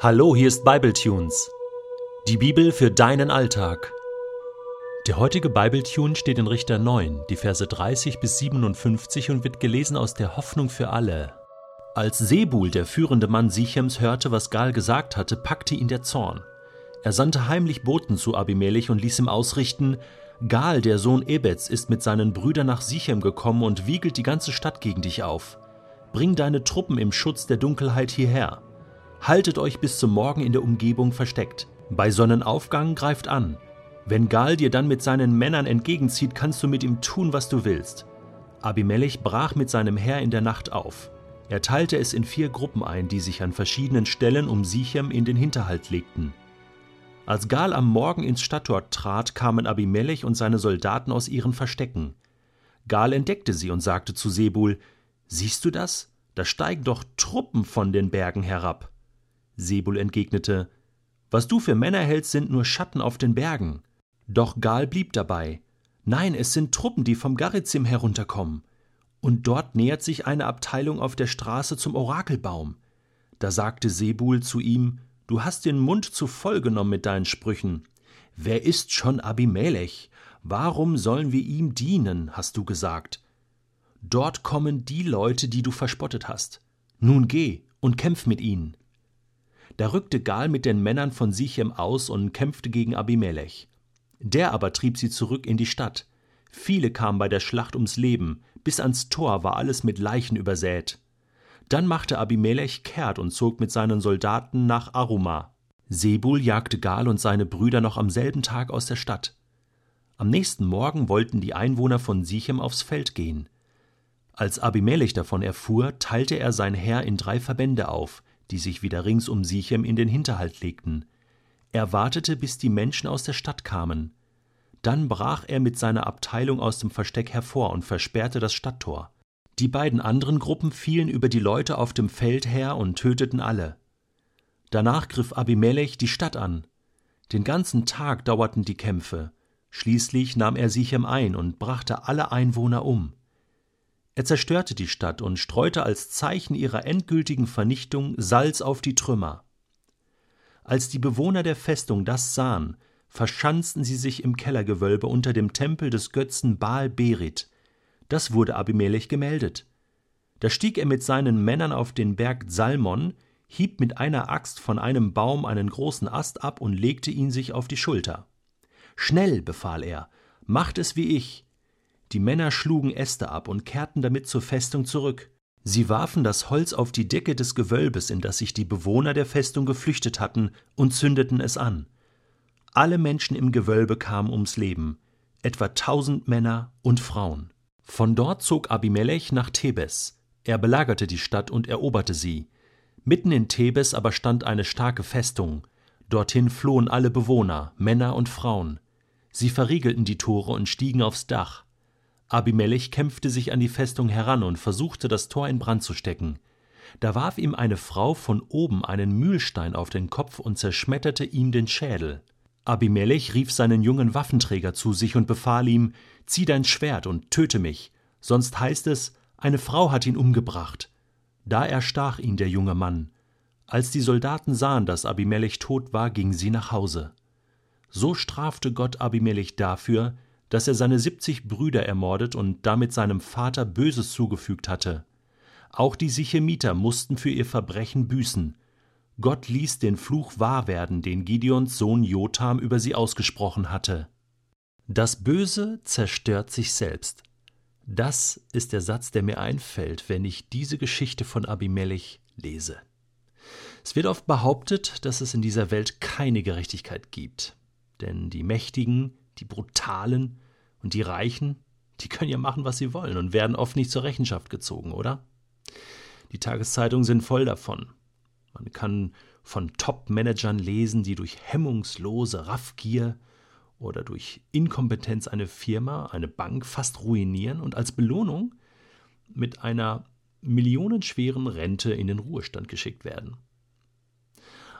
Hallo, hier ist Bibletunes. Die Bibel für deinen Alltag. Der heutige Bibletune steht in Richter 9, die Verse 30 bis 57 und wird gelesen aus der Hoffnung für alle. Als Sebul, der führende Mann Sichems, hörte, was Gal gesagt hatte, packte ihn der Zorn. Er sandte heimlich Boten zu Abimelech und ließ ihm ausrichten: Gal, der Sohn Ebeds, ist mit seinen Brüdern nach Sichem gekommen und wiegelt die ganze Stadt gegen dich auf. Bring deine Truppen im Schutz der Dunkelheit hierher. Haltet euch bis zum Morgen in der Umgebung versteckt. Bei Sonnenaufgang greift an. Wenn Gal dir dann mit seinen Männern entgegenzieht, kannst du mit ihm tun, was du willst. Abimelech brach mit seinem Heer in der Nacht auf. Er teilte es in vier Gruppen ein, die sich an verschiedenen Stellen um Sichem in den Hinterhalt legten. Als Gal am Morgen ins Stadttor trat, kamen Abimelech und seine Soldaten aus ihren Verstecken. Gal entdeckte sie und sagte zu Sebul: Siehst du das? Da steigen doch Truppen von den Bergen herab. Sebul entgegnete, Was du für Männer hältst, sind nur Schatten auf den Bergen. Doch Gal blieb dabei. Nein, es sind Truppen, die vom Garizim herunterkommen. Und dort nähert sich eine Abteilung auf der Straße zum Orakelbaum. Da sagte Sebul zu ihm, Du hast den Mund zu voll genommen mit deinen Sprüchen. Wer ist schon Abimelech? Warum sollen wir ihm dienen, hast du gesagt. Dort kommen die Leute, die du verspottet hast. Nun geh und kämpf mit ihnen. Da rückte Gal mit den Männern von Sichem aus und kämpfte gegen Abimelech. Der aber trieb sie zurück in die Stadt. Viele kamen bei der Schlacht ums Leben, bis ans Tor war alles mit Leichen übersät. Dann machte Abimelech kehrt und zog mit seinen Soldaten nach Aruma. Sebul jagte Gal und seine Brüder noch am selben Tag aus der Stadt. Am nächsten Morgen wollten die Einwohner von Sichem aufs Feld gehen. Als Abimelech davon erfuhr, teilte er sein Heer in drei Verbände auf, die sich wieder rings um Sichem in den Hinterhalt legten. Er wartete, bis die Menschen aus der Stadt kamen. Dann brach er mit seiner Abteilung aus dem Versteck hervor und versperrte das Stadttor. Die beiden anderen Gruppen fielen über die Leute auf dem Feld her und töteten alle. Danach griff Abimelech die Stadt an. Den ganzen Tag dauerten die Kämpfe. Schließlich nahm er Sichem ein und brachte alle Einwohner um. Er zerstörte die Stadt und streute als Zeichen ihrer endgültigen Vernichtung Salz auf die Trümmer. Als die Bewohner der Festung das sahen, verschanzten sie sich im Kellergewölbe unter dem Tempel des Götzen Baal Berit. Das wurde Abimelech gemeldet. Da stieg er mit seinen Männern auf den Berg Salmon, hieb mit einer Axt von einem Baum einen großen Ast ab und legte ihn sich auf die Schulter. Schnell, befahl er, macht es wie ich, die Männer schlugen Äste ab und kehrten damit zur Festung zurück. Sie warfen das Holz auf die Decke des Gewölbes, in das sich die Bewohner der Festung geflüchtet hatten, und zündeten es an. Alle Menschen im Gewölbe kamen ums Leben, etwa tausend Männer und Frauen. Von dort zog Abimelech nach Thebes. Er belagerte die Stadt und eroberte sie. Mitten in Thebes aber stand eine starke Festung. Dorthin flohen alle Bewohner, Männer und Frauen. Sie verriegelten die Tore und stiegen aufs Dach. Abimelech kämpfte sich an die Festung heran und versuchte, das Tor in Brand zu stecken. Da warf ihm eine Frau von oben einen Mühlstein auf den Kopf und zerschmetterte ihm den Schädel. Abimelech rief seinen jungen Waffenträger zu sich und befahl ihm: Zieh dein Schwert und töte mich, sonst heißt es, eine Frau hat ihn umgebracht. Da erstach ihn der junge Mann. Als die Soldaten sahen, dass Abimelech tot war, gingen sie nach Hause. So strafte Gott Abimelech dafür, dass er seine siebzig Brüder ermordet und damit seinem Vater Böses zugefügt hatte. Auch die Sichemiter mussten für ihr Verbrechen büßen. Gott ließ den Fluch wahr werden, den Gideons Sohn Jotham über sie ausgesprochen hatte. Das Böse zerstört sich selbst. Das ist der Satz, der mir einfällt, wenn ich diese Geschichte von Abimelech lese. Es wird oft behauptet, dass es in dieser Welt keine Gerechtigkeit gibt, denn die Mächtigen die Brutalen und die Reichen, die können ja machen, was sie wollen und werden oft nicht zur Rechenschaft gezogen, oder? Die Tageszeitungen sind voll davon. Man kann von Top-Managern lesen, die durch hemmungslose Raffgier oder durch Inkompetenz eine Firma, eine Bank fast ruinieren und als Belohnung mit einer millionenschweren Rente in den Ruhestand geschickt werden.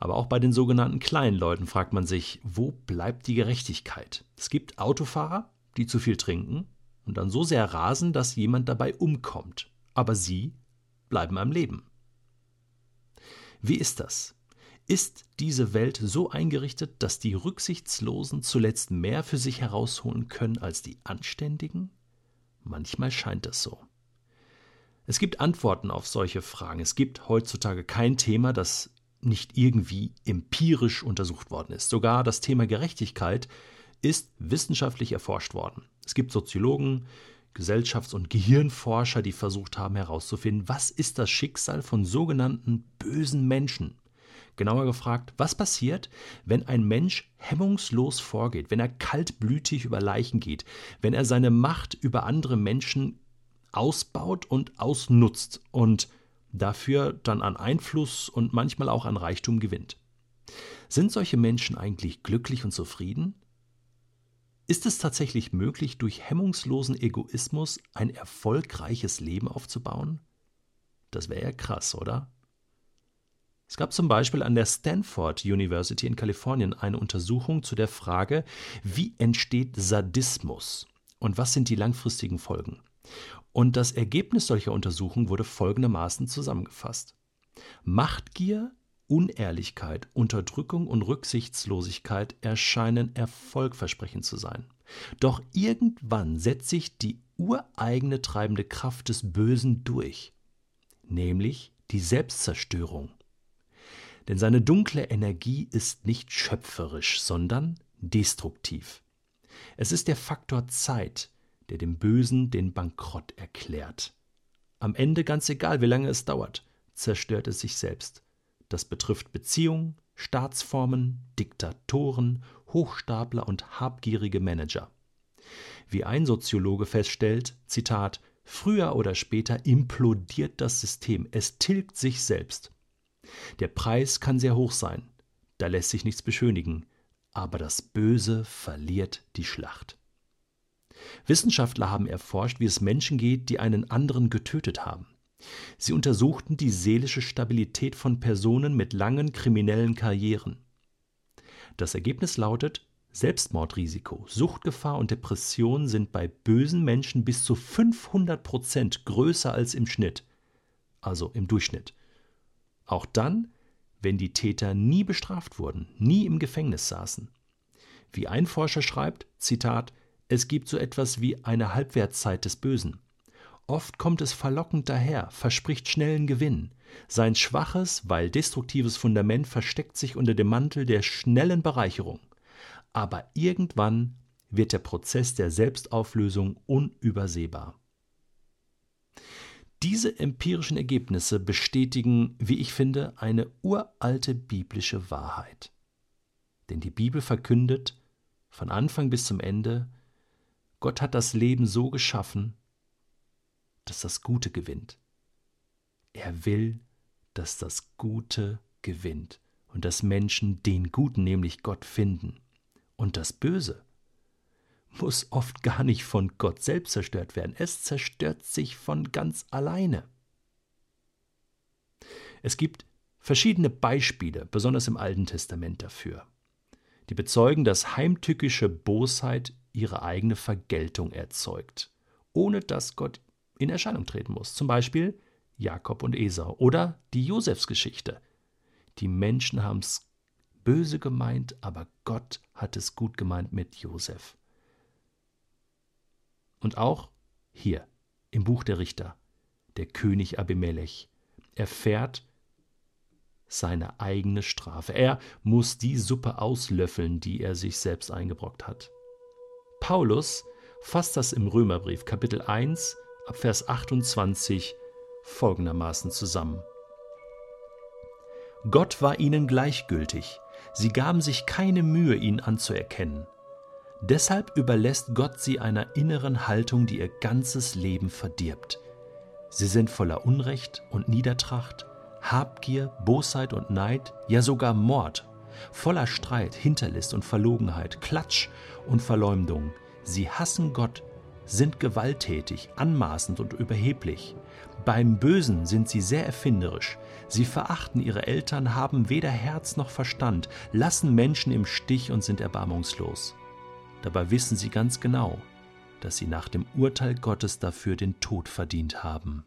Aber auch bei den sogenannten kleinen Leuten fragt man sich, wo bleibt die Gerechtigkeit? Es gibt Autofahrer, die zu viel trinken und dann so sehr rasen, dass jemand dabei umkommt. Aber sie bleiben am Leben. Wie ist das? Ist diese Welt so eingerichtet, dass die Rücksichtslosen zuletzt mehr für sich herausholen können als die Anständigen? Manchmal scheint es so. Es gibt Antworten auf solche Fragen. Es gibt heutzutage kein Thema, das nicht irgendwie empirisch untersucht worden ist. Sogar das Thema Gerechtigkeit ist wissenschaftlich erforscht worden. Es gibt Soziologen, Gesellschafts- und Gehirnforscher, die versucht haben herauszufinden, was ist das Schicksal von sogenannten bösen Menschen. Genauer gefragt, was passiert, wenn ein Mensch hemmungslos vorgeht, wenn er kaltblütig über Leichen geht, wenn er seine Macht über andere Menschen ausbaut und ausnutzt und dafür dann an Einfluss und manchmal auch an Reichtum gewinnt. Sind solche Menschen eigentlich glücklich und zufrieden? Ist es tatsächlich möglich, durch hemmungslosen Egoismus ein erfolgreiches Leben aufzubauen? Das wäre ja krass, oder? Es gab zum Beispiel an der Stanford University in Kalifornien eine Untersuchung zu der Frage, wie entsteht Sadismus und was sind die langfristigen Folgen. Und das Ergebnis solcher Untersuchungen wurde folgendermaßen zusammengefasst. Machtgier Unehrlichkeit, Unterdrückung und Rücksichtslosigkeit erscheinen erfolgversprechend zu sein. Doch irgendwann setzt sich die ureigene treibende Kraft des Bösen durch, nämlich die Selbstzerstörung. Denn seine dunkle Energie ist nicht schöpferisch, sondern destruktiv. Es ist der Faktor Zeit, der dem Bösen den Bankrott erklärt. Am Ende, ganz egal wie lange es dauert, zerstört es sich selbst. Das betrifft Beziehungen, Staatsformen, Diktatoren, Hochstapler und habgierige Manager. Wie ein Soziologe feststellt, Zitat, früher oder später implodiert das System, es tilgt sich selbst. Der Preis kann sehr hoch sein, da lässt sich nichts beschönigen, aber das Böse verliert die Schlacht. Wissenschaftler haben erforscht, wie es Menschen geht, die einen anderen getötet haben. Sie untersuchten die seelische Stabilität von Personen mit langen kriminellen Karrieren. Das Ergebnis lautet, Selbstmordrisiko, Suchtgefahr und Depression sind bei bösen Menschen bis zu 500 Prozent größer als im Schnitt, also im Durchschnitt. Auch dann, wenn die Täter nie bestraft wurden, nie im Gefängnis saßen. Wie ein Forscher schreibt, Zitat, es gibt so etwas wie eine Halbwertszeit des Bösen. Oft kommt es verlockend daher, verspricht schnellen Gewinn. Sein schwaches, weil destruktives Fundament versteckt sich unter dem Mantel der schnellen Bereicherung. Aber irgendwann wird der Prozess der Selbstauflösung unübersehbar. Diese empirischen Ergebnisse bestätigen, wie ich finde, eine uralte biblische Wahrheit. Denn die Bibel verkündet von Anfang bis zum Ende, Gott hat das Leben so geschaffen, dass das Gute gewinnt. Er will, dass das Gute gewinnt und dass Menschen den Guten, nämlich Gott, finden. Und das Böse muss oft gar nicht von Gott selbst zerstört werden. Es zerstört sich von ganz alleine. Es gibt verschiedene Beispiele, besonders im Alten Testament dafür, die bezeugen, dass heimtückische Bosheit ihre eigene Vergeltung erzeugt, ohne dass Gott in Erscheinung treten muss. Zum Beispiel Jakob und Esau oder die Josefsgeschichte. Die Menschen haben es böse gemeint, aber Gott hat es gut gemeint mit Josef. Und auch hier im Buch der Richter, der König Abimelech erfährt seine eigene Strafe. Er muss die Suppe auslöffeln, die er sich selbst eingebrockt hat. Paulus fasst das im Römerbrief Kapitel 1 ab Vers 28 folgendermaßen zusammen. Gott war ihnen gleichgültig, sie gaben sich keine Mühe, ihn anzuerkennen. Deshalb überlässt Gott sie einer inneren Haltung, die ihr ganzes Leben verdirbt. Sie sind voller Unrecht und Niedertracht, Habgier, Bosheit und Neid, ja sogar Mord, voller Streit, Hinterlist und Verlogenheit, Klatsch und Verleumdung. Sie hassen Gott sind gewalttätig, anmaßend und überheblich. Beim Bösen sind sie sehr erfinderisch. Sie verachten ihre Eltern, haben weder Herz noch Verstand, lassen Menschen im Stich und sind erbarmungslos. Dabei wissen sie ganz genau, dass sie nach dem Urteil Gottes dafür den Tod verdient haben.